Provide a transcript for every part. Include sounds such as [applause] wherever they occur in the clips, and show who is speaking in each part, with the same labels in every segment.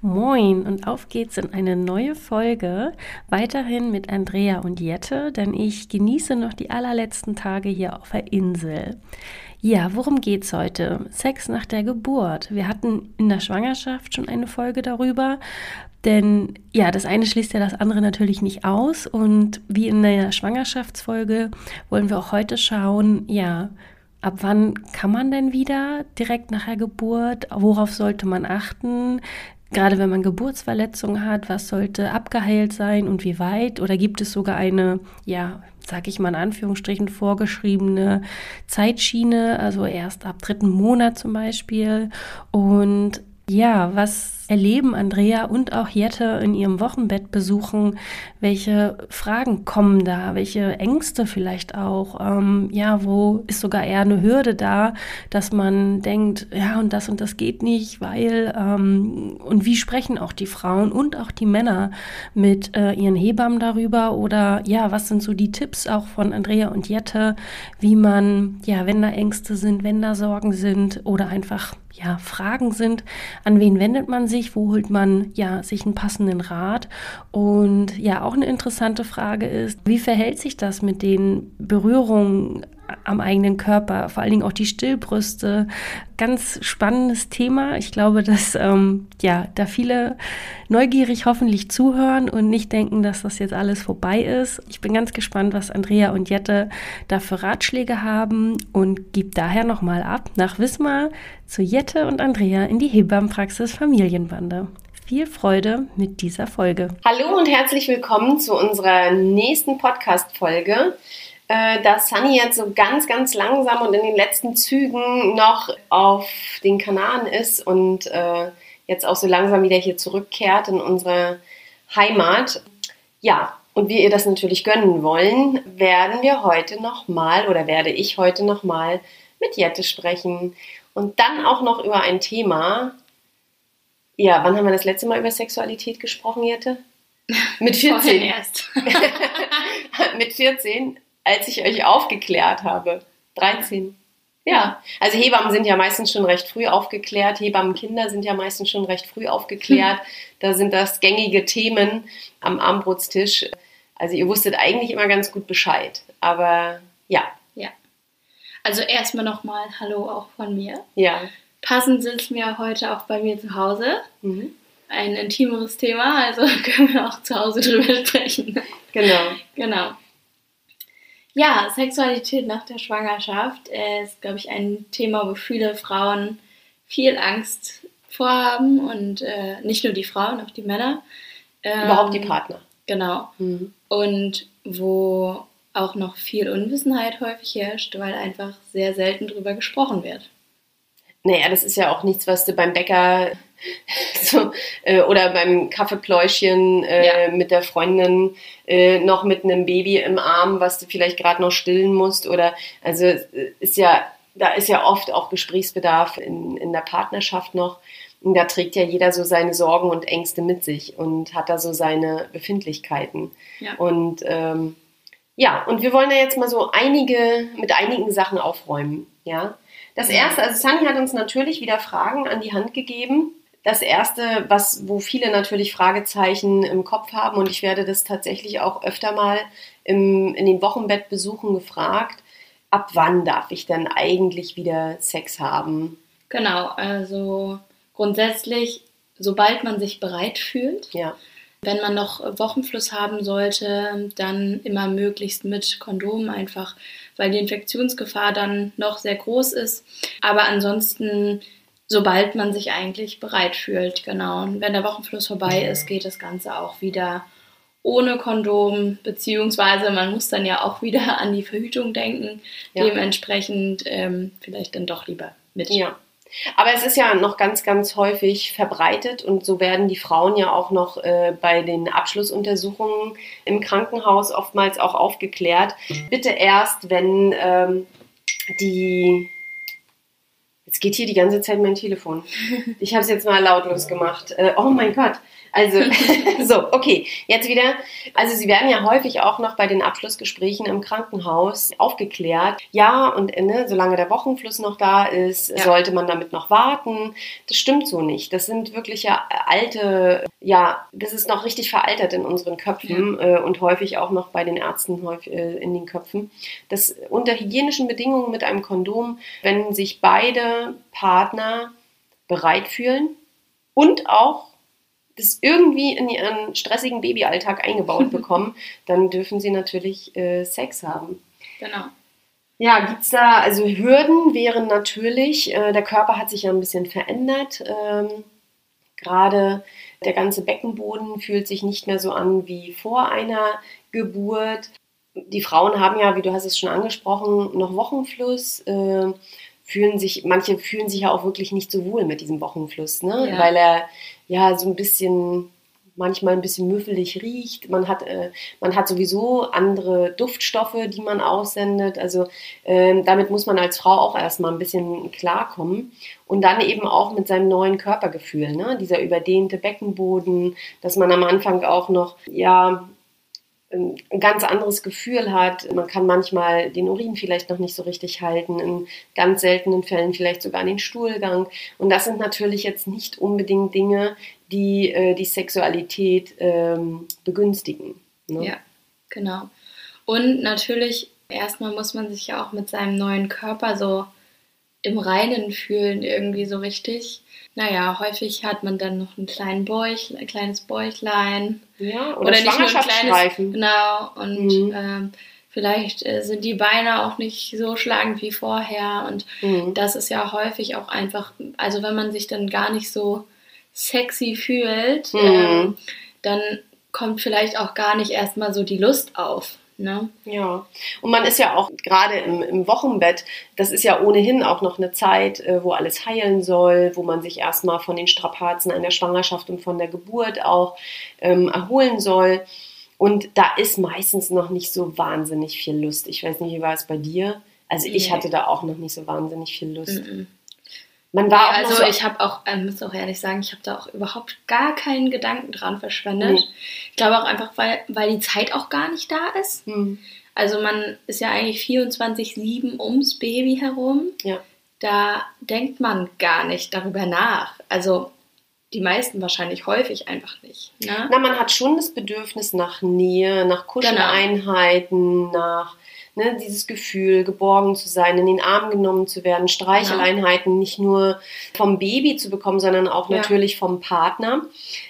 Speaker 1: Moin und auf geht's in eine neue Folge. Weiterhin mit Andrea und Jette, denn ich genieße noch die allerletzten Tage hier auf der Insel. Ja, worum geht's heute? Sex nach der Geburt. Wir hatten in der Schwangerschaft schon eine Folge darüber, denn ja, das eine schließt ja das andere natürlich nicht aus und wie in der Schwangerschaftsfolge wollen wir auch heute schauen, ja, ab wann kann man denn wieder direkt nach der Geburt? Worauf sollte man achten? Gerade wenn man Geburtsverletzungen hat, was sollte abgeheilt sein und wie weit? Oder gibt es sogar eine, ja, sag ich mal in Anführungsstrichen, vorgeschriebene Zeitschiene, also erst ab dritten Monat zum Beispiel? Und ja, was erleben Andrea und auch Jette in ihrem Wochenbettbesuchen? Welche Fragen kommen da? Welche Ängste vielleicht auch? Ähm, ja, wo ist sogar eher eine Hürde da, dass man denkt, ja, und das und das geht nicht, weil, ähm, und wie sprechen auch die Frauen und auch die Männer mit äh, ihren Hebammen darüber? Oder ja, was sind so die Tipps auch von Andrea und Jette, wie man, ja, wenn da Ängste sind, wenn da Sorgen sind oder einfach ja, Fragen sind, an wen wendet man sich, wo holt man ja sich einen passenden Rat? Und ja, auch eine interessante Frage ist, wie verhält sich das mit den Berührungen am eigenen Körper, vor allen Dingen auch die Stillbrüste. Ganz spannendes Thema. Ich glaube, dass ähm, ja da viele neugierig hoffentlich zuhören und nicht denken, dass das jetzt alles vorbei ist. Ich bin ganz gespannt, was Andrea und Jette da für Ratschläge haben und gebe daher nochmal ab nach Wismar zu Jette und Andrea in die Hebammenpraxis Familienbande. Viel Freude mit dieser Folge.
Speaker 2: Hallo und herzlich willkommen zu unserer nächsten Podcast-Folge. Äh, da Sunny jetzt so ganz, ganz langsam und in den letzten Zügen noch auf den Kanaren ist und äh, jetzt auch so langsam wieder hier zurückkehrt in unsere Heimat. Ja, und wir ihr das natürlich gönnen wollen, werden wir heute nochmal oder werde ich heute nochmal mit Jette sprechen und dann auch noch über ein Thema. Ja, wann haben wir das letzte Mal über Sexualität gesprochen, Jette? [laughs] Mit 14
Speaker 3: Vorhin erst. [laughs]
Speaker 2: mit 14, als ich euch aufgeklärt habe. 13. Ja, also Hebammen sind ja meistens schon recht früh aufgeklärt, Hebammenkinder sind ja meistens schon recht früh aufgeklärt. Da sind das gängige Themen am Armbrutstisch. Also ihr wusstet eigentlich immer ganz gut Bescheid. Aber ja,
Speaker 3: Ja. Also erstmal nochmal Hallo auch von mir.
Speaker 2: ja.
Speaker 3: Passend sitzen wir heute auch bei mir zu Hause.
Speaker 2: Mhm.
Speaker 3: Ein intimeres Thema, also [laughs] können wir auch zu Hause drüber sprechen.
Speaker 2: Genau.
Speaker 3: genau. Ja, Sexualität nach der Schwangerschaft äh, ist, glaube ich, ein Thema, wo viele Frauen viel Angst vorhaben und äh, nicht nur die Frauen, auch die Männer. Ähm,
Speaker 2: Überhaupt die Partner.
Speaker 3: Genau.
Speaker 2: Mhm.
Speaker 3: und wo auch noch viel Unwissenheit häufig herrscht, weil einfach sehr selten drüber gesprochen wird.
Speaker 2: Naja, das ist ja auch nichts, was du beim Bäcker [laughs] so, äh, oder beim Kaffeepläuschen äh, mit der Freundin äh, noch mit einem Baby im Arm, was du vielleicht gerade noch stillen musst. Oder also äh, ist ja, da ist ja oft auch Gesprächsbedarf in, in der Partnerschaft noch. Und da trägt ja jeder so seine Sorgen und Ängste mit sich und hat da so seine Befindlichkeiten.
Speaker 3: Ja.
Speaker 2: Und ähm, ja, und wir wollen ja jetzt mal so einige, mit einigen Sachen aufräumen. Ja. Das erste, also Sunny hat uns natürlich wieder Fragen an die Hand gegeben. Das erste, was, wo viele natürlich Fragezeichen im Kopf haben, und ich werde das tatsächlich auch öfter mal im, in den Wochenbettbesuchen gefragt, ab wann darf ich denn eigentlich wieder Sex haben?
Speaker 3: Genau, also grundsätzlich, sobald man sich bereit fühlt,
Speaker 2: Ja.
Speaker 3: Wenn man noch Wochenfluss haben sollte, dann immer möglichst mit Kondom einfach, weil die Infektionsgefahr dann noch sehr groß ist. Aber ansonsten, sobald man sich eigentlich bereit fühlt, genau. Und wenn der Wochenfluss vorbei ist, geht das Ganze auch wieder ohne Kondom, beziehungsweise man muss dann ja auch wieder an die Verhütung denken.
Speaker 2: Ja.
Speaker 3: Dementsprechend ähm, vielleicht dann doch lieber mit.
Speaker 2: Ja. Aber es ist ja noch ganz, ganz häufig verbreitet und so werden die Frauen ja auch noch äh, bei den Abschlussuntersuchungen im Krankenhaus oftmals auch aufgeklärt. Bitte erst, wenn ähm, die. Jetzt geht hier die ganze Zeit mein Telefon. Ich habe es jetzt mal lautlos gemacht. Äh, oh mein Gott. Also, [laughs] so, okay, jetzt wieder. Also, sie werden ja häufig auch noch bei den Abschlussgesprächen im Krankenhaus aufgeklärt. Ja, und ne, solange der Wochenfluss noch da ist,
Speaker 3: Ja.
Speaker 2: sollte man damit noch warten. Das stimmt so nicht. Das sind wirklich ja alte, ja, das ist noch richtig veraltert in unseren Köpfen äh, und häufig auch noch bei den Ärzten häufig, äh, in den Köpfen. Das unter hygienischen Bedingungen mit einem Kondom, wenn sich beide Partner bereit fühlen und auch das irgendwie in ihren stressigen Babyalltag eingebaut [laughs] bekommen, dann dürfen sie natürlich äh, Sex haben.
Speaker 3: Genau.
Speaker 2: Ja, gibt's da, also Hürden wären natürlich, äh, der Körper hat sich ja ein bisschen verändert. Ähm, Gerade der ganze Beckenboden fühlt sich nicht mehr so an wie vor einer Geburt. Die Frauen haben ja, wie du hast es schon angesprochen, noch Wochenfluss. Äh, fühlen sich, manche fühlen sich ja auch wirklich nicht so wohl mit diesem Wochenfluss, ne?
Speaker 3: Ja.
Speaker 2: weil er ja so ein bisschen manchmal ein bisschen müffelig riecht. Man hat, äh, man hat sowieso andere Duftstoffe, die man aussendet. Also ähm, damit muss man als Frau auch erstmal ein bisschen klarkommen. Und dann eben auch mit seinem neuen Körpergefühl, ne? dieser überdehnte Beckenboden, dass man am Anfang auch noch, ja, ein ganz anderes Gefühl hat. Man kann manchmal den Urin vielleicht noch nicht so richtig halten, in ganz seltenen Fällen vielleicht sogar den Stuhlgang. Und das sind natürlich jetzt nicht unbedingt Dinge, die äh, die Sexualität ähm, begünstigen. Ne?
Speaker 3: Ja, genau. Und natürlich, erstmal muss man sich ja auch mit seinem neuen Körper so im Reinen fühlen, irgendwie so richtig. Naja, häufig hat man dann noch einen kleinen Bäuch, ein kleines Bäuchlein.
Speaker 2: Ja, oder,
Speaker 3: Oder nicht nur ein kleines. Genau, und
Speaker 2: Mhm.
Speaker 3: ähm, vielleicht äh, sind die Beine auch nicht so schlagend wie vorher. Und
Speaker 2: Mhm.
Speaker 3: das ist ja häufig auch einfach, also wenn man sich dann gar nicht so sexy fühlt,
Speaker 2: Mhm.
Speaker 3: ähm, dann kommt vielleicht auch gar nicht erstmal so die Lust auf. Ne?
Speaker 2: Ja, und man ist ja auch gerade im, im Wochenbett, das ist ja ohnehin auch noch eine Zeit, äh, wo alles heilen soll, wo man sich erstmal von den Strapazen einer Schwangerschaft und von der Geburt auch ähm, erholen soll. Und da ist meistens noch nicht so wahnsinnig viel Lust. Ich weiß nicht, wie war es bei dir? Also ich hatte da auch noch nicht so wahnsinnig viel Lust.
Speaker 3: Mhm.
Speaker 2: Man war auch
Speaker 3: also
Speaker 2: so,
Speaker 3: ich habe auch, ähm, muss auch ehrlich sagen, ich habe da auch überhaupt gar keinen Gedanken dran verschwendet.
Speaker 2: Nee.
Speaker 3: Ich glaube auch einfach, weil, weil die Zeit auch gar nicht da ist.
Speaker 2: Hm,
Speaker 3: Also man ist ja eigentlich 24-7 ums Baby herum.
Speaker 2: ja.
Speaker 3: Da denkt man gar nicht darüber nach. Also die meisten wahrscheinlich häufig einfach nicht. Ne?
Speaker 2: Na, man hat schon das Bedürfnis nach Nähe, nach Kuscheleinheiten, nach ne, dieses Gefühl, geborgen zu sein, in den Arm genommen zu werden, Streicheleinheiten nicht nur vom Baby zu bekommen, sondern auch
Speaker 3: Ja.
Speaker 2: natürlich vom Partner.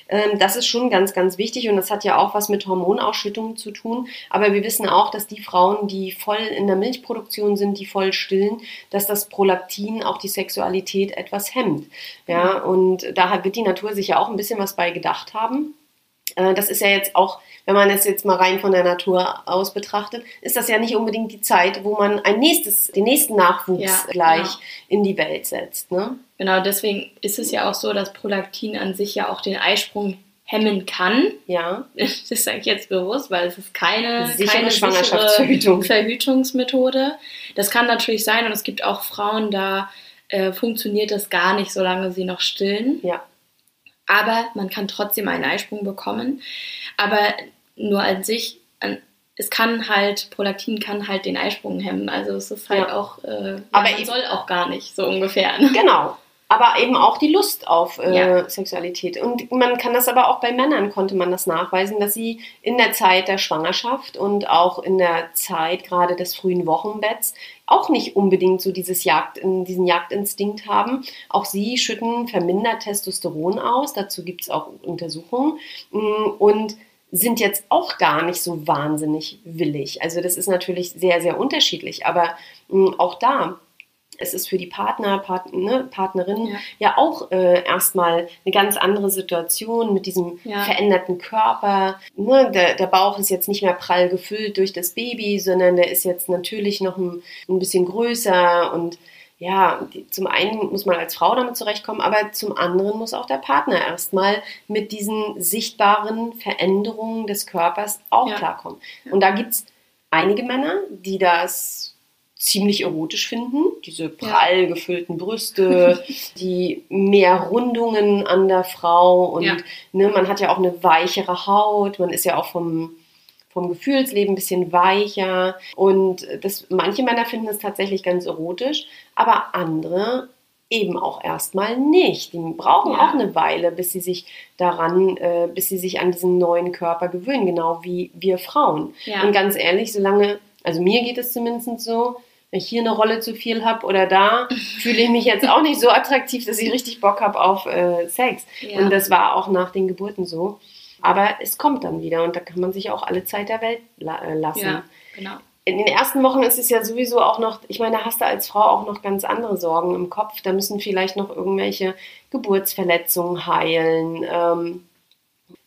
Speaker 2: Ähm, das ist schon ganz, ganz wichtig und das hat ja auch was mit Hormonausschüttungen zu tun. Aber wir wissen auch, dass die Frauen, die voll in der Milchproduktion sind, die voll stillen, dass das Prolaktin auch die Sexualität etwas hemmt. Ja, und da wird die Natur sich ja auch ein bisschen was bei gedacht haben. Äh, Das ist ja jetzt auch, wenn man es jetzt mal rein von der Natur aus betrachtet, ist das ja nicht unbedingt die Zeit, wo man ein nächstes, den nächsten Nachwuchs
Speaker 3: Ja,
Speaker 2: gleich
Speaker 3: genau.
Speaker 2: in die Welt setzt. Ne?
Speaker 3: Genau, deswegen ist es ja auch so, dass Prolaktin an sich ja auch den Eisprung hemmen kann.
Speaker 2: Ja,
Speaker 3: Das sage ich jetzt bewusst, weil es ist keine,
Speaker 2: Sichere
Speaker 3: keine
Speaker 2: Schwangerschaftsverhütung.
Speaker 3: sichere Verhütungsmethode. Das kann natürlich sein und es gibt auch Frauen, da äh, funktioniert das gar nicht, solange sie noch stillen.
Speaker 2: ja.
Speaker 3: Aber man kann trotzdem einen Eisprung bekommen. Aber nur an sich, es kann halt, Prolaktin kann halt den Eisprung hemmen. Also es ist halt
Speaker 2: Ja.
Speaker 3: auch, äh, ja,
Speaker 2: Aber
Speaker 3: man
Speaker 2: eben-
Speaker 3: soll auch gar nicht, so ungefähr. Ne?
Speaker 2: Genau. Aber eben auch die Lust auf äh,
Speaker 3: Ja.
Speaker 2: Sexualität. Und man kann das aber auch bei Männern, konnte man das nachweisen, dass sie in der Zeit der Schwangerschaft und auch in der Zeit gerade des frühen Wochenbetts auch nicht unbedingt so dieses Jagd, diesen Jagdinstinkt haben. Auch sie schütten vermindert Testosteron aus. Dazu gibt es auch Untersuchungen. Mm, Und sind jetzt auch gar nicht so wahnsinnig willig. Also das ist natürlich sehr, sehr unterschiedlich. Aber mh, auch da es ist für die Partner, Part, ne, Partnerin ja,
Speaker 3: Ja.
Speaker 2: auch äh, erstmal eine ganz andere Situation mit diesem
Speaker 3: Ja.
Speaker 2: veränderten Körper. Ne, der, der Bauch ist jetzt nicht mehr prall gefüllt durch das Baby, sondern der ist jetzt natürlich noch ein, ein bisschen größer und ja, die, zum einen muss man als Frau damit zurechtkommen, aber zum anderen muss auch der Partner erstmal mit diesen sichtbaren Veränderungen des Körpers auch
Speaker 3: Ja.
Speaker 2: klarkommen. Und da gibt es einige Männer, die das ziemlich erotisch finden, diese prall gefüllten Brüste, [laughs] die mehr Rundungen an der Frau und
Speaker 3: Ja.
Speaker 2: ne, man hat ja auch eine weichere Haut, man ist ja auch vom, vom Gefühlsleben ein bisschen weicher und das, manche Männer finden es tatsächlich ganz erotisch, aber andere eben auch erstmal nicht. Die brauchen
Speaker 3: Ja.
Speaker 2: auch eine Weile, bis sie sich daran, äh, bis sie sich an diesen neuen Körper gewöhnen, genau wie wir Frauen.
Speaker 3: Ja.
Speaker 2: Und ganz ehrlich, solange, also mir geht es zumindest so, wenn ich hier eine Rolle zu viel habe oder da, [laughs] fühle ich mich jetzt auch nicht so attraktiv, dass ich richtig Bock habe auf äh, Sex.
Speaker 3: Ja.
Speaker 2: Und das war auch nach den Geburten so. Aber es kommt dann wieder und da kann man sich auch alle Zeit der Welt la äh, lassen.
Speaker 3: Ja, genau.
Speaker 2: In den ersten Wochen ist es ja sowieso auch noch, ich meine, da hast du als Frau auch noch ganz andere Sorgen im Kopf. Da müssen vielleicht noch irgendwelche Geburtsverletzungen heilen. Ähm,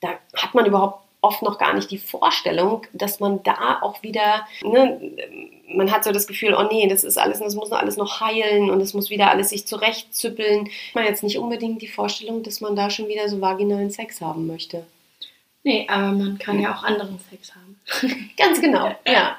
Speaker 2: da hat man überhaupt oft noch gar nicht die Vorstellung, dass man da auch wieder, ne, man hat so das Gefühl, oh nee, das ist alles, das muss alles noch heilen und es muss wieder alles sich zurechtzüppeln. Man jetzt nicht unbedingt die Vorstellung, dass man da schon wieder so vaginalen Sex haben möchte.
Speaker 3: Nee, aber man kann ja auch anderen Sex haben. [laughs]
Speaker 2: Ganz genau, [laughs] ja.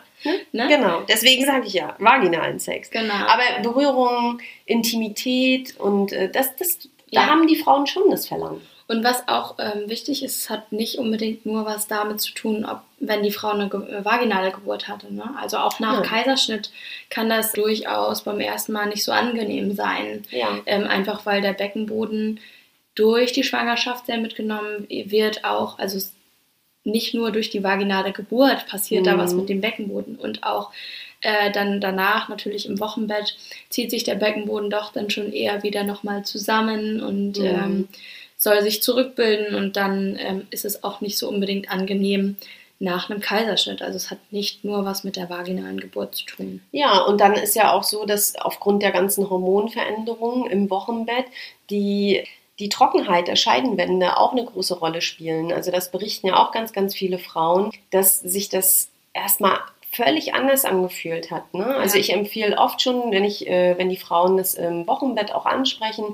Speaker 3: Ne?
Speaker 2: Genau, deswegen sage ich ja, vaginalen Sex.
Speaker 3: Genau.
Speaker 2: Aber Berührung, Intimität und äh, das, das, da
Speaker 3: Ja.
Speaker 2: haben die Frauen schon das Verlangen.
Speaker 3: Und was auch ähm, wichtig ist, es hat nicht unbedingt nur was damit zu tun, ob wenn die Frau eine ge äh, vaginale Geburt hatte. Ne? Also auch nach
Speaker 2: Ja.
Speaker 3: Kaiserschnitt kann das durchaus beim ersten Mal nicht so angenehm sein.
Speaker 2: Ja.
Speaker 3: Ähm, einfach weil der Beckenboden durch die Schwangerschaft sehr mitgenommen wird auch. Also nicht nur durch die vaginale Geburt passiert da
Speaker 2: Mhm.
Speaker 3: was mit dem Beckenboden und auch äh, dann danach natürlich im Wochenbett zieht sich der Beckenboden doch dann schon eher wieder nochmal zusammen und
Speaker 2: Mhm.
Speaker 3: ähm, soll sich zurückbilden und dann ähm, ist es auch nicht so unbedingt angenehm nach einem Kaiserschnitt. Also es hat nicht nur was mit der vaginalen Geburt zu tun.
Speaker 2: Ja, und dann ist ja auch so, dass aufgrund der ganzen Hormonveränderungen im Wochenbett die, die Trockenheit der Scheidenwände auch eine große Rolle spielen. Also das berichten ja auch ganz, ganz viele Frauen, dass sich das erstmal völlig anders angefühlt hat. Ne? Also ich empfehle oft schon, wenn ich, äh, wenn die Frauen das im Wochenbett auch ansprechen,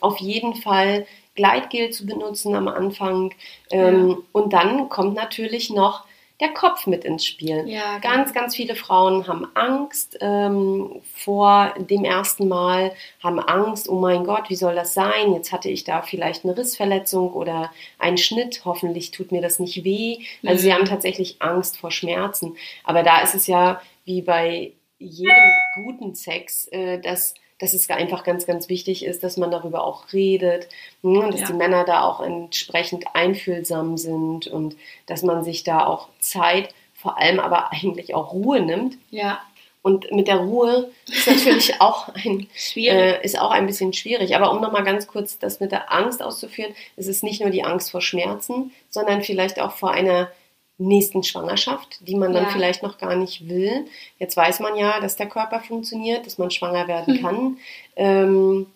Speaker 2: auf jeden Fall Gleitgel zu benutzen am Anfang. Ähm, Und dann kommt natürlich noch der Kopf mit ins Spiel.
Speaker 3: Ja,
Speaker 2: Ganz, ganz viele Frauen haben Angst ähm, vor dem ersten Mal, haben Angst, oh mein Gott, wie soll das sein? Jetzt hatte ich da vielleicht eine Rissverletzung oder einen Schnitt, hoffentlich tut mir das nicht weh. Also sie
Speaker 3: Mhm.
Speaker 2: haben tatsächlich Angst vor Schmerzen. Aber da ist es ja wie bei jedem guten Sex, äh, dass dass es einfach ganz, ganz wichtig ist, dass man darüber auch redet, ne, dass
Speaker 3: Ja.
Speaker 2: die Männer da auch entsprechend einfühlsam sind und dass man sich da auch Zeit, vor allem aber eigentlich auch Ruhe nimmt.
Speaker 3: Ja,
Speaker 2: Und mit der Ruhe ist natürlich [laughs] auch ein,
Speaker 3: schwierig.
Speaker 2: äh, ist auch ein bisschen schwierig. Aber um nochmal ganz kurz das mit der Angst auszuführen, es ist nicht nur die Angst vor Schmerzen, sondern vielleicht auch vor einer nächsten Schwangerschaft, die man dann
Speaker 3: Ja.
Speaker 2: vielleicht noch gar nicht will. Jetzt weiß man ja, dass der Körper funktioniert, dass man schwanger werden
Speaker 3: Hm.
Speaker 2: kann. Ähm,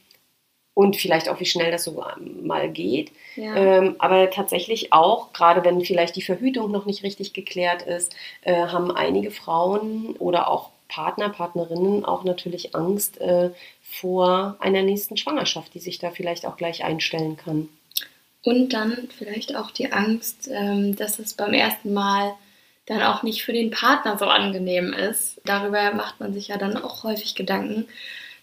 Speaker 2: und vielleicht auch, wie schnell das so mal geht.
Speaker 3: ja.
Speaker 2: Ähm, aber tatsächlich auch, gerade wenn vielleicht die Verhütung noch nicht richtig geklärt ist, äh, haben einige Frauen oder auch Partner, Partnerinnen auch natürlich Angst äh, vor einer nächsten Schwangerschaft, die sich da vielleicht auch gleich einstellen kann.
Speaker 3: Und dann vielleicht auch die Angst, ähm, dass es beim ersten Mal dann auch nicht für den Partner so angenehm ist. Darüber macht man sich ja dann auch häufig Gedanken.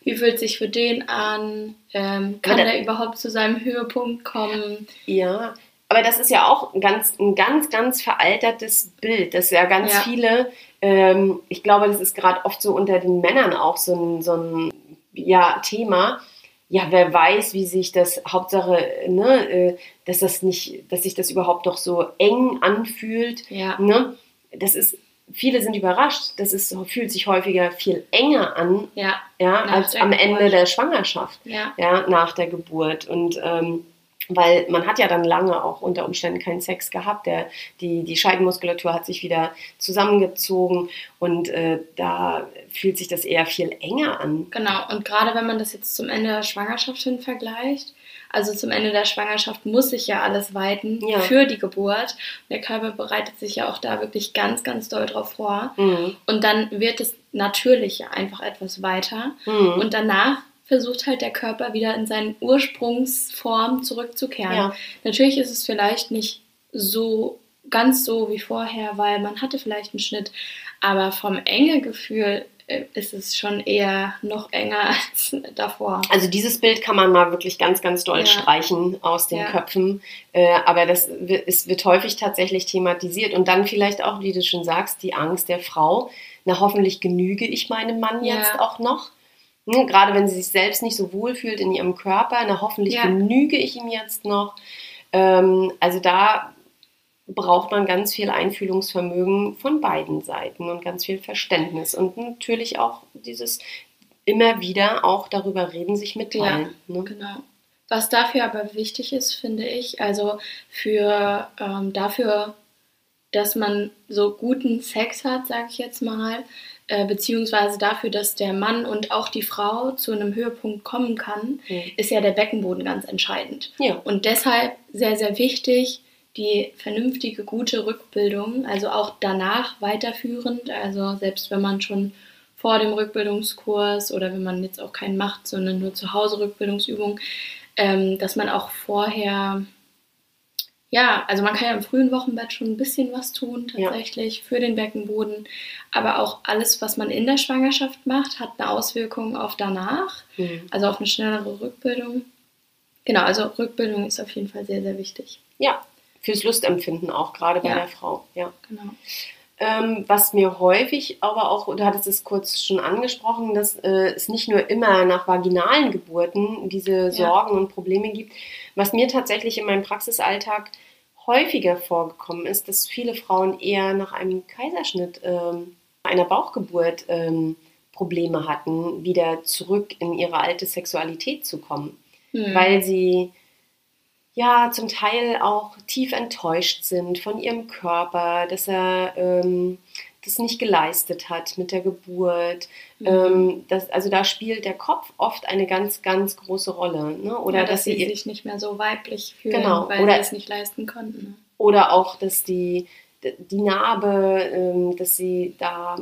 Speaker 3: Wie fühlt sich für den an? Ähm, kann er überhaupt zu seinem Höhepunkt kommen?
Speaker 2: Ja, aber das ist ja auch ein ganz, ein ganz, ganz veraltertes Bild, das ja ganz
Speaker 3: Ja.
Speaker 2: viele, ähm, ich glaube, das ist gerade oft so unter den Männern auch so ein, so ein ja, Thema. Ja, wer weiß, wie sich das Hauptsache, ne, äh, dass das nicht, dass sich das überhaupt noch so eng anfühlt.
Speaker 3: Ja,
Speaker 2: Ne? Das ist, viele sind überrascht, das ist, fühlt sich häufiger viel enger an,
Speaker 3: ja,
Speaker 2: ja, als am Ende
Speaker 3: Geburt.
Speaker 2: der Schwangerschaft
Speaker 3: ja,
Speaker 2: ja, nach der Geburt. Und ähm, weil man hat ja dann lange auch unter Umständen keinen Sex gehabt. Der, die, die Scheidenmuskulatur hat sich wieder zusammengezogen und äh, da fühlt sich das eher viel enger an.
Speaker 3: genau. Und gerade wenn man das jetzt zum Ende der Schwangerschaft hin vergleicht, also zum Ende der Schwangerschaft muss sich ja alles weiten
Speaker 2: Ja.
Speaker 3: für die Geburt. Der Körper bereitet sich ja auch da wirklich ganz, ganz doll drauf vor.
Speaker 2: Mhm.
Speaker 3: Und dann wird es natürlich einfach etwas weiter.
Speaker 2: Mhm.
Speaker 3: Und danach versucht halt der Körper wieder in seine Ursprungsform zurückzukehren.
Speaker 2: Ja.
Speaker 3: Natürlich ist es vielleicht nicht so ganz so wie vorher, weil man hatte vielleicht einen Schnitt, aber vom Engegefühl äh, ist es schon eher noch enger [laughs] als davor.
Speaker 2: Also dieses Bild kann man mal wirklich ganz, ganz doll
Speaker 3: Ja.
Speaker 2: streichen aus den
Speaker 3: Ja.
Speaker 2: Köpfen. Äh, aber das es wird häufig tatsächlich thematisiert. Und dann vielleicht auch, wie du schon sagst, die Angst der Frau. Na, hoffentlich genüge ich meinem Mann
Speaker 3: Ja.
Speaker 2: jetzt auch noch. Hm, gerade wenn sie sich selbst nicht so wohl fühlt in ihrem Körper. Na, hoffentlich
Speaker 3: Ja.
Speaker 2: genüge ich ihm jetzt noch. Ähm, also da braucht man ganz viel Einfühlungsvermögen von beiden Seiten und ganz viel Verständnis und natürlich auch dieses immer wieder auch darüber reden, sich mitteilen. Ne?
Speaker 3: Genau. Was dafür aber wichtig ist, finde ich, also für ähm, dafür, dass man so guten Sex hat, sage ich jetzt mal, äh, beziehungsweise dafür, dass der Mann und auch die Frau zu einem Höhepunkt kommen kann,
Speaker 2: Mhm.
Speaker 3: ist ja der Beckenboden ganz entscheidend.
Speaker 2: Ja.
Speaker 3: Und deshalb sehr, sehr wichtig, die vernünftige, gute Rückbildung, also auch danach weiterführend, also selbst wenn man schon vor dem Rückbildungskurs oder wenn man jetzt auch keinen macht, sondern nur zu Hause Rückbildungsübungen, ähm, dass man auch vorher, ja, also man kann ja im frühen Wochenbett schon ein bisschen was tun
Speaker 2: Ja.
Speaker 3: tatsächlich für den Beckenboden, aber auch alles, was man in der Schwangerschaft macht, hat eine Auswirkung auf danach,
Speaker 2: Mhm.
Speaker 3: also auf eine schnellere Rückbildung. Genau, also Rückbildung ist auf jeden Fall sehr, sehr wichtig.
Speaker 2: ja, fürs Lustempfinden auch, gerade bei
Speaker 3: Ja.
Speaker 2: der Frau. Ja.
Speaker 3: Genau.
Speaker 2: Ähm, was mir häufig aber auch, du hattest es kurz schon angesprochen, dass äh, es nicht nur immer nach vaginalen Geburten diese Sorgen und Probleme gibt. Was mir tatsächlich in meinem Praxisalltag häufiger vorgekommen ist, dass viele Frauen eher nach einem Kaiserschnitt, ähm, einer Bauchgeburt ähm, Probleme hatten, wieder zurück in ihre alte Sexualität zu kommen
Speaker 3: Hm.
Speaker 2: weil sie ja zum Teil auch tief enttäuscht sind von ihrem Körper, dass er ähm, das nicht geleistet hat mit der Geburt.
Speaker 3: Mhm.
Speaker 2: Ähm, das, also da spielt der Kopf oft eine ganz, ganz große Rolle. Ne? Oder
Speaker 3: ja,
Speaker 2: dass,
Speaker 3: dass sie sich nicht mehr so weiblich fühlen,
Speaker 2: Genau,
Speaker 3: weil
Speaker 2: oder-
Speaker 3: sie es nicht leisten konnten. ne?
Speaker 2: Oder auch, dass die, die Narbe, ähm, dass sie da,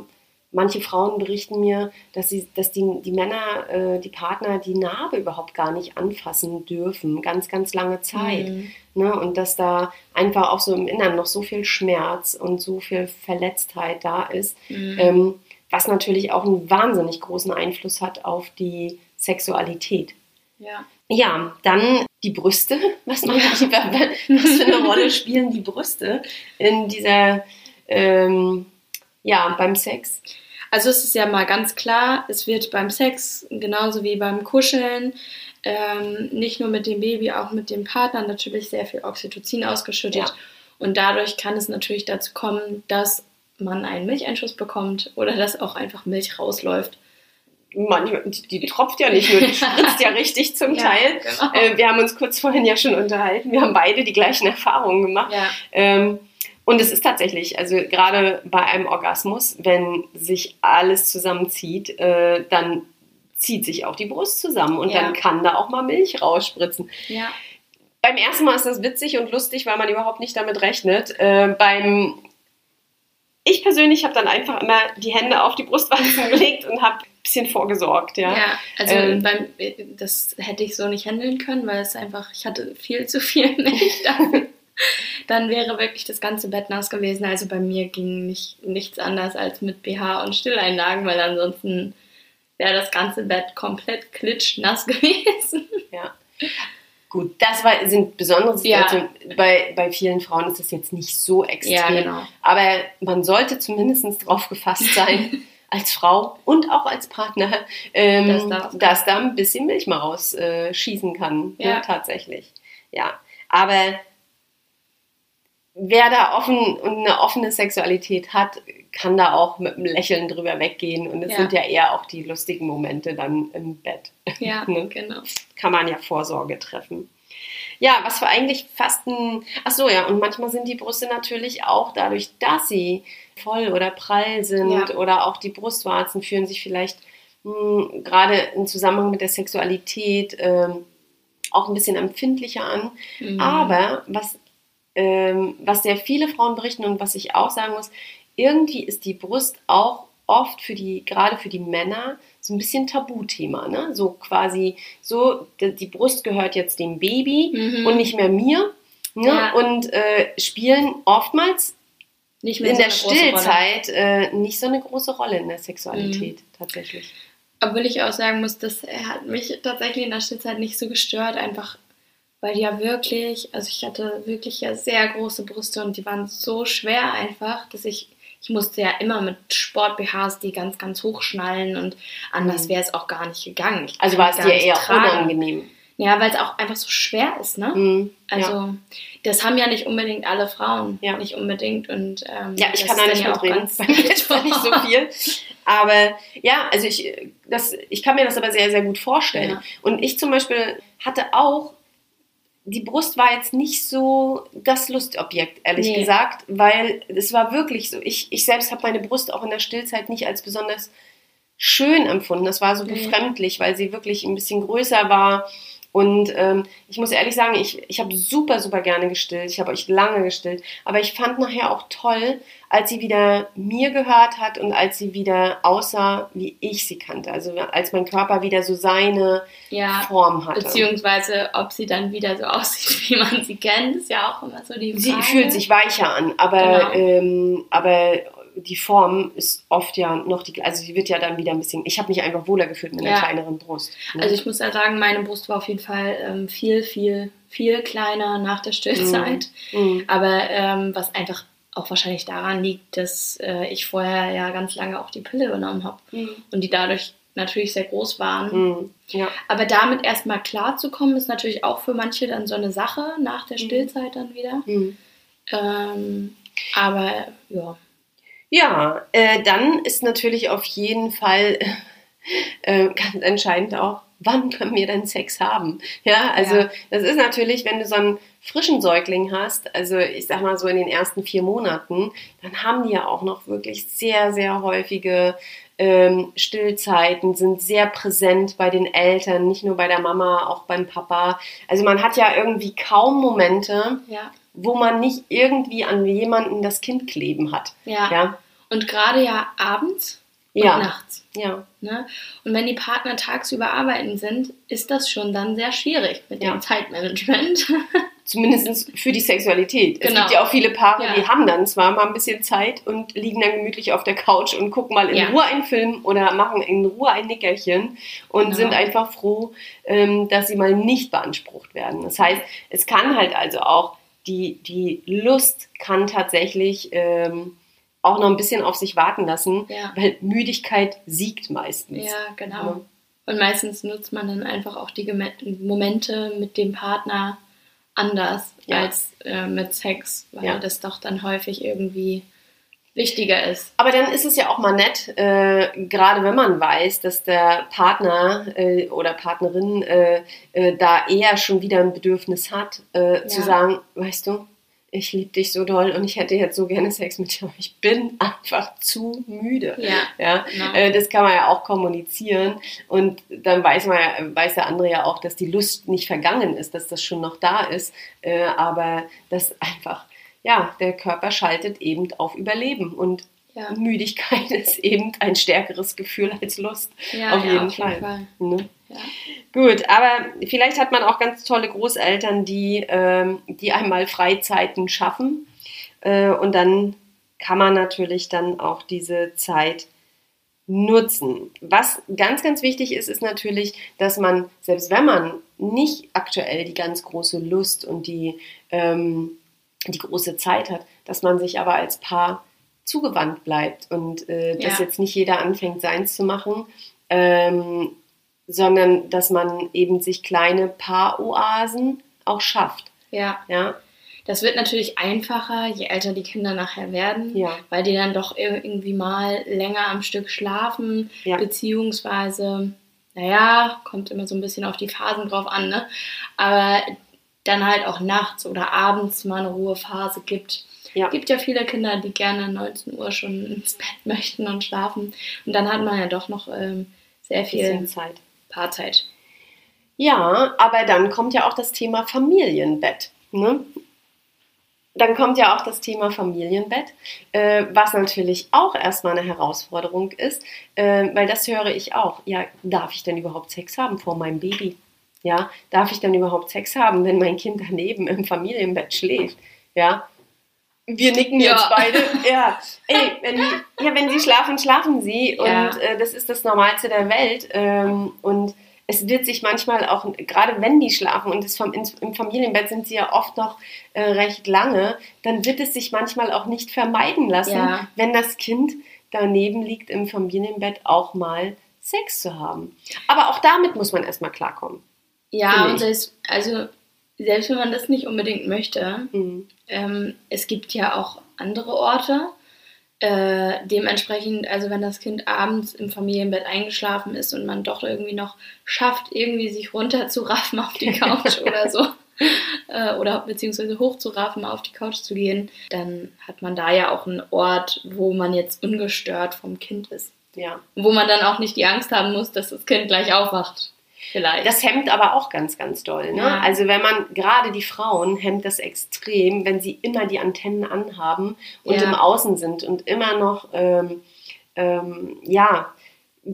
Speaker 2: manche Frauen berichten mir, dass, sie, dass die, die Männer, äh, die Partner die Narbe überhaupt gar nicht anfassen dürfen, ganz, ganz lange Zeit.
Speaker 3: Mhm.
Speaker 2: Ne? Und dass da einfach auch so im Innern noch so viel Schmerz und so viel Verletztheit da ist,
Speaker 3: Mhm.
Speaker 2: ähm, was natürlich auch einen wahnsinnig großen Einfluss hat auf die Sexualität.
Speaker 3: Ja.
Speaker 2: Ja, dann die Brüste. [laughs] Was, man, was für eine Rolle spielen die Brüste in dieser, ähm, ja, beim Sex?
Speaker 3: Also es ist ja mal ganz klar, es wird beim Sex genauso wie beim Kuscheln ähm, nicht nur mit dem Baby, auch mit dem Partner natürlich sehr viel Oxytocin ausgeschüttet.
Speaker 2: Ja.
Speaker 3: Und dadurch kann es natürlich dazu kommen, dass man einen Milcheinschuss bekommt oder dass auch einfach Milch rausläuft.
Speaker 2: Manchmal, die, tropft ja nicht nur, die [laughs] spritzt ja richtig zum
Speaker 3: Ja,
Speaker 2: Teil.
Speaker 3: genau.
Speaker 2: Äh, wir haben uns kurz vorhin ja schon unterhalten. Wir haben beide die gleichen Erfahrungen gemacht.
Speaker 3: Ja,
Speaker 2: Ähm, und es ist tatsächlich, also gerade bei einem Orgasmus, wenn sich alles zusammenzieht, äh, dann zieht sich auch die Brust zusammen und
Speaker 3: Ja.
Speaker 2: dann kann da auch mal Milch rausspritzen.
Speaker 3: ja,
Speaker 2: Beim ersten Mal ist das witzig und lustig, weil man überhaupt nicht damit rechnet. Äh, beim ich persönlich habe dann einfach immer die Hände auf die Brustwarzen [laughs] gelegt und habe ein bisschen vorgesorgt, ja.
Speaker 3: Ja, also
Speaker 2: Ähm.
Speaker 3: beim, das hätte ich so nicht handeln können, weil es einfach, ich hatte viel zu viel [laughs] Milch dafür. Dann wäre wirklich das ganze Bett nass gewesen. Also bei mir ging nicht, nichts anders als mit BH und Stilleinlagen, weil ansonsten wäre das ganze Bett komplett klitschnass [laughs] gewesen.
Speaker 2: Ja. Gut, das war, sind besondere
Speaker 3: Ja.
Speaker 2: Situationen. Bei, bei vielen Frauen ist es jetzt nicht so extrem.
Speaker 3: Ja, genau.
Speaker 2: Aber man sollte zumindest darauf gefasst sein, [laughs] als Frau und auch als Partner, ähm,
Speaker 3: Dass da-
Speaker 2: dass da ein bisschen Milch mal rausschießen äh, schießen kann.
Speaker 3: Ja.
Speaker 2: Ne, tatsächlich. Ja. Aber wer da offen und eine offene Sexualität hat, kann da auch mit einem Lächeln drüber weggehen. Und es
Speaker 3: Ja.
Speaker 2: sind ja eher auch die lustigen Momente dann im Bett.
Speaker 3: Ja, [laughs]
Speaker 2: Ne?
Speaker 3: genau.
Speaker 2: kann man ja Vorsorge treffen. Ja, was für eigentlich fast ein. Ach so, ja, und manchmal sind die Brüste natürlich auch dadurch, dass sie voll oder prall sind
Speaker 3: Ja.
Speaker 2: oder auch die Brustwarzen fühlen sich vielleicht mh, gerade im Zusammenhang mit der Sexualität ähm, auch ein bisschen empfindlicher an.
Speaker 3: Mhm.
Speaker 2: Aber was, ähm, was sehr viele Frauen berichten und was ich auch sagen muss, irgendwie ist die Brust auch oft für die, gerade für die Männer, so ein bisschen Tabuthema, ne? So quasi, so die Brust gehört jetzt dem Baby
Speaker 3: Mhm.
Speaker 2: und nicht mehr mir. Ne?
Speaker 3: Ja.
Speaker 2: Und äh, spielen oftmals
Speaker 3: Nicht
Speaker 2: in
Speaker 3: so
Speaker 2: der. Stillzeit äh, nicht so eine große Rolle in der Sexualität
Speaker 3: Mhm.
Speaker 2: tatsächlich.
Speaker 3: Obwohl ich auch sagen muss, das hat mich tatsächlich in der Stillzeit nicht so gestört, einfach weil die ja wirklich, also ich hatte wirklich ja sehr große Brüste und die waren so schwer einfach, dass ich, ich musste ja immer mit Sport-BHs die ganz, ganz hochschnallen und anders
Speaker 2: Mhm.
Speaker 3: wäre es auch gar nicht gegangen. Ich
Speaker 2: Also war es dir eher
Speaker 3: tragen.
Speaker 2: unangenehm.
Speaker 3: Ja, weil es auch einfach so schwer ist, ne?
Speaker 2: Mhm.
Speaker 3: Also,
Speaker 2: ja.
Speaker 3: das haben ja nicht unbedingt alle Frauen.
Speaker 2: Ja.
Speaker 3: Nicht unbedingt. Und, ähm,
Speaker 2: Ja, ich kann da nicht mitreden.
Speaker 3: ganz- [laughs]
Speaker 2: Bei mir ist nicht so [laughs] viel. Aber ja, also ich, das, ich kann mir das aber sehr, sehr gut vorstellen.
Speaker 3: Ja.
Speaker 2: Und ich zum Beispiel hatte auch, die Brust war jetzt nicht so das Lustobjekt, ehrlich
Speaker 3: Nee.
Speaker 2: gesagt, weil es war wirklich so. Ich, ich selbst habe meine Brust auch in der Stillzeit nicht als besonders schön empfunden. Das war so
Speaker 3: Nee.
Speaker 2: befremdlich, weil sie wirklich ein bisschen größer war. Und ähm, ich muss ehrlich sagen, ich, ich habe super, super gerne gestillt. Ich habe euch lange gestillt. Aber ich fand nachher auch toll, als sie wieder mir gehört hat und als sie wieder aussah, wie ich sie kannte. Also als mein Körper wieder so seine
Speaker 3: Ja,
Speaker 2: Form hatte.
Speaker 3: beziehungsweise ob sie dann wieder so [laughs] aussieht, wie man sie kennt, ist ja auch immer so die Frage.
Speaker 2: Sie fühlt sich weicher an, aber,
Speaker 3: Genau.
Speaker 2: ähm, aber die Form ist oft ja noch die, also sie wird ja dann wieder ein bisschen, ich habe mich einfach wohler gefühlt mit einer
Speaker 3: Ja.
Speaker 2: kleineren Brust. ne?
Speaker 3: Also ich muss ja sagen, meine Brust war auf jeden Fall ähm, viel, viel, viel kleiner nach der Stillzeit.
Speaker 2: Mhm.
Speaker 3: Aber ähm, was einfach auch wahrscheinlich daran liegt, dass äh, ich vorher ja ganz lange auch die Pille genommen habe
Speaker 2: Mhm.
Speaker 3: und die dadurch natürlich sehr groß waren.
Speaker 2: Mhm. Ja.
Speaker 3: Aber damit erstmal klarzukommen, ist natürlich auch für manche dann so eine Sache nach der
Speaker 2: Mhm.
Speaker 3: Stillzeit dann wieder.
Speaker 2: Mhm.
Speaker 3: Ähm, aber ja,
Speaker 2: Ja, äh, dann ist natürlich auf jeden Fall [laughs] äh, ganz entscheidend auch, wann können wir denn Sex haben? Ja, also
Speaker 3: Ja.
Speaker 2: das ist natürlich, wenn du so einen frischen Säugling hast, also ich sag mal so in den ersten vier Monaten, dann haben die ja auch noch wirklich sehr, sehr häufige ähm, Stillzeiten, sind sehr präsent bei den Eltern, nicht nur bei der Mama, auch beim Papa. Also man hat ja irgendwie kaum Momente,
Speaker 3: ja,
Speaker 2: wo man nicht irgendwie an jemanden das Kind kleben hat.
Speaker 3: ja.
Speaker 2: Ja,
Speaker 3: Und gerade ja abends und
Speaker 2: ja,
Speaker 3: nachts.
Speaker 2: ja.
Speaker 3: Ne? Und wenn die Partner tagsüber arbeiten sind, ist das schon dann sehr schwierig mit
Speaker 2: Ja.
Speaker 3: dem Zeitmanagement. [laughs]
Speaker 2: Zumindest für die Sexualität. Es
Speaker 3: Genau.
Speaker 2: gibt ja auch viele Paare,
Speaker 3: Ja.
Speaker 2: die haben dann zwar mal ein bisschen Zeit und liegen dann gemütlich auf der Couch und gucken mal in
Speaker 3: Ja.
Speaker 2: Ruhe einen Film oder machen in Ruhe ein Nickerchen und
Speaker 3: Genau.
Speaker 2: sind einfach froh, ähm, dass sie mal nicht beansprucht werden. Das heißt, es kann halt also auch, die, die Lust kann tatsächlich ähm, auch noch ein bisschen auf sich warten lassen,
Speaker 3: Ja.
Speaker 2: weil Müdigkeit siegt meistens.
Speaker 3: ja, genau.
Speaker 2: Ja.
Speaker 3: Und meistens nutzt man dann einfach auch die Geme- Momente mit dem Partner anders
Speaker 2: Ja.
Speaker 3: als äh, mit Sex, weil das doch dann häufig irgendwie wichtiger ist.
Speaker 2: Aber dann ist es ja auch mal nett, äh, gerade wenn man weiß, dass der Partner äh, oder Partnerin äh, äh, da eher schon wieder ein Bedürfnis hat, äh, zu
Speaker 3: Ja.
Speaker 2: sagen, weißt du, ich liebe dich so doll und ich hätte jetzt so gerne Sex mit dir, aber ich bin einfach zu müde.
Speaker 3: Ja,
Speaker 2: Ja,
Speaker 3: genau.
Speaker 2: äh, das kann man ja auch kommunizieren und dann weiß man ja, weiß der andere ja auch, dass die Lust nicht vergangen ist, dass das schon noch da ist, aber dass einfach, ja, der Körper schaltet eben auf Überleben und
Speaker 3: Ja.
Speaker 2: Müdigkeit [laughs] ist eben ein stärkeres Gefühl als Lust.
Speaker 3: Ja,
Speaker 2: auf
Speaker 3: ja,
Speaker 2: jeden
Speaker 3: auf
Speaker 2: Fall.
Speaker 3: jeden Fall.
Speaker 2: Ne?
Speaker 3: Ja.
Speaker 2: Gut, aber vielleicht hat man auch ganz tolle Großeltern, die, ähm, die einmal Freizeiten schaffen. Äh, und dann kann man natürlich dann auch diese Zeit nutzen. Was ganz, ganz wichtig ist, ist natürlich, dass man, selbst wenn man nicht aktuell die ganz große Lust und die, ähm, die große Zeit hat, dass man sich aber als Paar zugewandt bleibt und äh, dass
Speaker 3: Ja.
Speaker 2: jetzt nicht jeder anfängt, seins zu machen, ähm, sondern dass man eben sich kleine Paaroasen auch schafft.
Speaker 3: ja.
Speaker 2: Ja,
Speaker 3: Das wird natürlich einfacher, je älter die Kinder nachher werden,
Speaker 2: Ja.
Speaker 3: weil die dann doch irgendwie mal länger am Stück schlafen,
Speaker 2: Ja.
Speaker 3: beziehungsweise, naja, kommt immer so ein bisschen auf die Phasen drauf an, ne? aber dann halt auch nachts oder abends mal eine Ruhephase gibt.
Speaker 2: Ja.
Speaker 3: gibt ja viele Kinder, die gerne 19 Uhr schon ins Bett [laughs] möchten und schlafen. Und dann hat man ja doch noch ähm, sehr viel
Speaker 2: Zeit.
Speaker 3: Paarzeit.
Speaker 2: Ja, aber dann kommt ja auch das Thema Familienbett. Ne? dann kommt ja auch das Thema Familienbett, äh, was natürlich auch erstmal eine Herausforderung ist, äh, weil das höre ich auch. Ja, darf ich denn überhaupt Sex haben vor meinem Baby? Ja, darf ich denn überhaupt Sex haben, wenn mein Kind daneben im Familienbett schläft? Ja, wir nicken
Speaker 3: Ja.
Speaker 2: jetzt beide. [laughs] Ja, ey, wenn die, ja, wenn sie schlafen, schlafen sie und
Speaker 3: Ja.
Speaker 2: äh, das ist das Normalste der Welt. Ähm, und es wird sich manchmal auch, gerade wenn die schlafen und das vom, im Familienbett sind sie ja oft noch äh, recht lange, dann wird es sich manchmal auch nicht vermeiden lassen,
Speaker 3: Ja.
Speaker 2: wenn das Kind daneben liegt im Familienbett auch mal Sex zu haben. Aber auch damit muss man erstmal klarkommen.
Speaker 3: Ja, und selbst, also selbst wenn man das nicht unbedingt möchte,
Speaker 2: Mhm.
Speaker 3: ähm, es gibt ja auch andere Orte. Äh, dementsprechend, also wenn das Kind abends im Familienbett eingeschlafen ist und man doch irgendwie noch schafft, irgendwie sich runterzuraffen auf die Couch [laughs] oder so, äh, oder beziehungsweise hochzuraffen, auf die Couch zu gehen, dann hat man da ja auch einen Ort, wo man jetzt ungestört vom Kind ist.
Speaker 2: Ja.
Speaker 3: Wo man dann auch nicht die Angst haben muss, dass das Kind gleich aufwacht. Vielleicht.
Speaker 2: Das hemmt aber auch ganz, ganz doll. Ne?
Speaker 3: Ja.
Speaker 2: Also wenn man, gerade die Frauen, hemmt das extrem, wenn sie immer die Antennen anhaben und
Speaker 3: Ja.
Speaker 2: im Außen sind und immer noch, ähm, ähm, ja,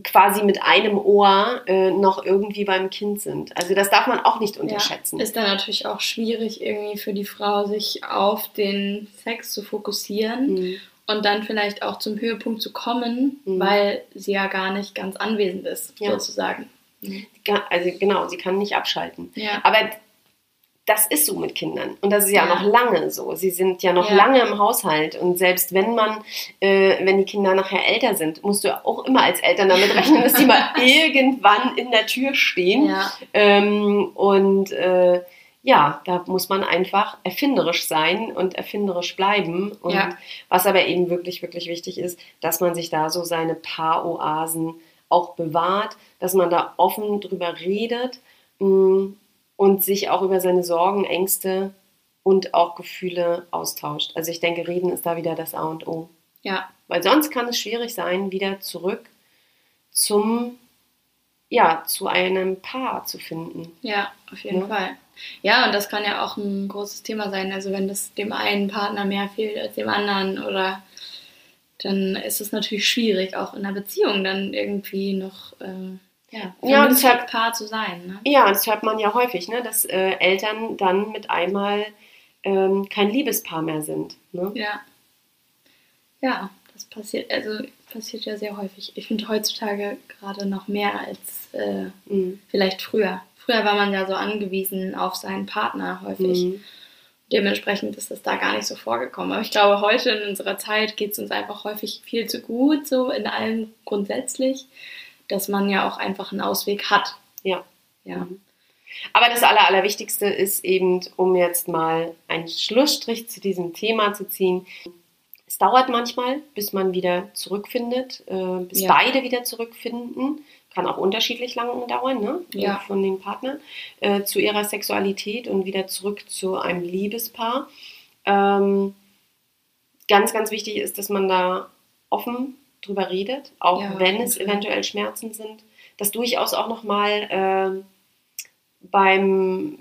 Speaker 2: quasi mit einem Ohr äh, noch irgendwie beim Kind sind. Also das darf man auch nicht unterschätzen.
Speaker 3: Ja, ist dann natürlich auch schwierig, irgendwie für die Frau sich auf den Sex zu fokussieren
Speaker 2: Mhm.
Speaker 3: und dann vielleicht auch zum Höhepunkt zu kommen,
Speaker 2: Mhm.
Speaker 3: weil sie ja gar nicht ganz anwesend ist,
Speaker 2: Ja.
Speaker 3: sozusagen.
Speaker 2: Ga- Also genau, sie kann nicht abschalten.
Speaker 3: Ja.
Speaker 2: Aber das ist so mit Kindern. Und das ist ja,
Speaker 3: Ja.
Speaker 2: noch lange so. Sie sind ja noch
Speaker 3: Ja.
Speaker 2: lange im Haushalt. Und selbst wenn man, äh, wenn die Kinder nachher älter sind, musst du auch immer als Eltern damit rechnen, dass die mal [laughs] irgendwann in der Tür stehen.
Speaker 3: Ja,
Speaker 2: Ähm, und äh, ja, da muss man einfach erfinderisch sein und erfinderisch bleiben. Und was aber eben wirklich, wirklich wichtig ist, dass man sich da so seine Paaroasen auch bewahrt, dass man da offen drüber redet mh, und sich auch über seine Sorgen, Ängste und auch Gefühle austauscht. Also ich denke, reden ist da wieder das A und O.
Speaker 3: ja,
Speaker 2: Weil sonst kann es schwierig sein, wieder zurück zum, ja, zu einem Paar zu finden.
Speaker 3: ja, auf jeden
Speaker 2: Ja.
Speaker 3: Fall. Ja, und das kann ja auch ein großes Thema sein. Also wenn das dem einen Partner mehr fehlt als dem anderen oder dann ist es natürlich schwierig, auch in einer Beziehung dann irgendwie noch äh, ja,
Speaker 2: Ja, deshalb-
Speaker 3: Paar zu sein. Ne?
Speaker 2: Ja, das hört man ja häufig, ne, dass äh, Eltern dann mit einmal ähm, kein Liebespaar mehr sind. Ne?
Speaker 3: Ja. Ja, das passiert, also passiert ja sehr häufig. Ich finde heutzutage gerade noch mehr als äh,
Speaker 2: Mhm.
Speaker 3: vielleicht früher. Früher war man ja so angewiesen auf seinen Partner häufig.
Speaker 2: Mhm.
Speaker 3: Dementsprechend ist das da gar nicht so vorgekommen. Aber ich glaube, heute in unserer Zeit geht es uns einfach häufig viel zu gut, so in allem grundsätzlich, dass man ja auch einfach einen Ausweg hat.
Speaker 2: Ja.
Speaker 3: Ja.
Speaker 2: Mhm. Aber das Aller, Allerwichtigste ist eben, um jetzt mal einen Schlussstrich zu diesem Thema zu ziehen, es dauert manchmal, bis man wieder zurückfindet, äh, bis
Speaker 3: Ja.
Speaker 2: beide wieder zurückfinden. Kann auch unterschiedlich lange dauern, ne?
Speaker 3: Ja.
Speaker 2: Von den Partnern äh, zu ihrer Sexualität und wieder zurück zu einem Liebespaar. Ähm, ganz, ganz wichtig ist, dass man da offen drüber redet, auch
Speaker 3: Ja,
Speaker 2: wenn es eventuell Schmerzen sind. Das durchaus auch nochmal ähm, beim,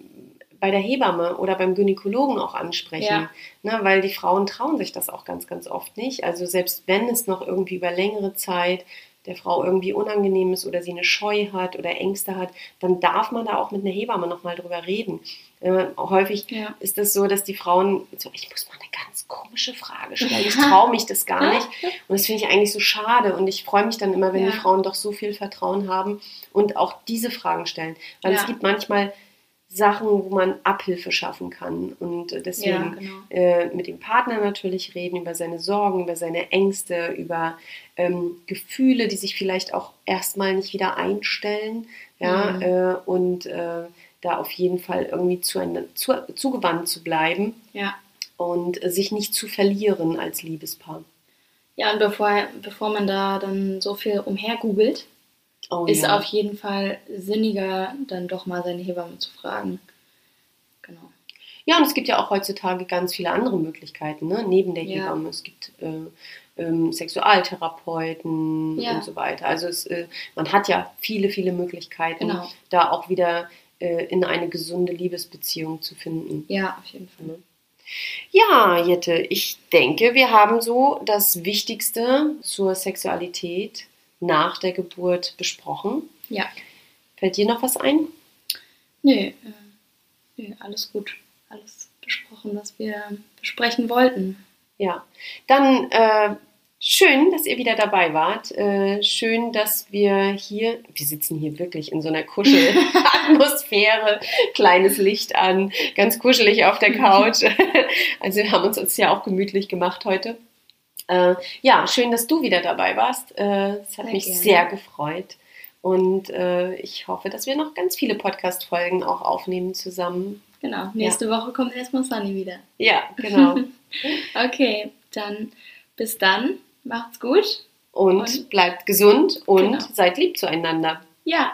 Speaker 2: bei der Hebamme oder beim Gynäkologen auch ansprechen.
Speaker 3: Ja.
Speaker 2: Ne, weil die Frauen trauen sich das auch ganz, ganz oft nicht. Also selbst wenn es noch irgendwie über längere Zeit der Frau irgendwie unangenehm ist oder sie eine Scheu hat oder Ängste hat, dann darf man da auch mit einer Hebamme nochmal drüber reden. Äh, häufig
Speaker 3: Ja.
Speaker 2: ist es so, dass die Frauen so, ich muss mal eine ganz komische Frage stellen, ich traue mich das gar nicht. Und das finde ich eigentlich so schade. Und ich freue mich dann immer, wenn
Speaker 3: Ja.
Speaker 2: die Frauen doch so viel Vertrauen haben und auch diese Fragen stellen. Weil
Speaker 3: Ja.
Speaker 2: es gibt manchmal Sachen, wo man Abhilfe schaffen kann. Und äh,
Speaker 3: Ja,
Speaker 2: deswegen
Speaker 3: genau.
Speaker 2: äh, mit dem Partner natürlich reden, über seine Sorgen, über seine Ängste, über ähm, Gefühle, die sich vielleicht auch erstmal nicht wieder einstellen. Ja,
Speaker 3: Mhm.
Speaker 2: äh, und äh, da auf jeden Fall irgendwie zueinander, zu, zugewandt zu bleiben
Speaker 3: Ja.
Speaker 2: und äh, sich nicht zu verlieren als Liebespaar.
Speaker 3: Ja, und bevor, bevor man da dann so viel umhergoogelt,
Speaker 2: Oh,
Speaker 3: ist
Speaker 2: ja.
Speaker 3: auf jeden Fall sinniger, dann doch mal seine Hebamme zu fragen. Genau.
Speaker 2: Ja, und es gibt ja auch heutzutage ganz viele andere Möglichkeiten, ne? neben der
Speaker 3: Ja.
Speaker 2: Hebamme. Es gibt äh, ähm, Sexualtherapeuten
Speaker 3: Ja.
Speaker 2: und so weiter. Also es, äh, man hat ja viele, viele Möglichkeiten,
Speaker 3: Genau.
Speaker 2: da auch wieder äh, in eine gesunde Liebesbeziehung zu finden.
Speaker 3: Ja, auf jeden Fall.
Speaker 2: Ne? Ja, Jette, ich denke, wir haben so das Wichtigste zur Sexualität nach der Geburt besprochen.
Speaker 3: Ja.
Speaker 2: Fällt dir noch was ein?
Speaker 3: Nee, äh, nee, alles gut. Alles besprochen, was wir besprechen wollten.
Speaker 2: Ja, dann äh, schön, dass ihr wieder dabei wart. Äh, schön, dass wir hier, wir sitzen hier wirklich in so einer Kuschelatmosphäre, [laughs] kleines Licht an, ganz kuschelig auf der [laughs] Couch. Also wir haben uns uns ja auch gemütlich gemacht heute. Äh, ja, schön, dass du wieder dabei warst. Äh, Es hat
Speaker 3: Sehr
Speaker 2: mich
Speaker 3: gerne.
Speaker 2: sehr gefreut. Und äh, ich hoffe, dass wir noch ganz viele Podcast-Folgen auch aufnehmen zusammen.
Speaker 3: Genau. Nächste Woche kommt erstmal Sunny wieder.
Speaker 2: Ja, genau. [laughs]
Speaker 3: Okay, dann bis dann. Macht's gut.
Speaker 2: Und,
Speaker 3: Und-
Speaker 2: bleibt gesund und
Speaker 3: Genau.
Speaker 2: seid lieb zueinander.
Speaker 3: Ja,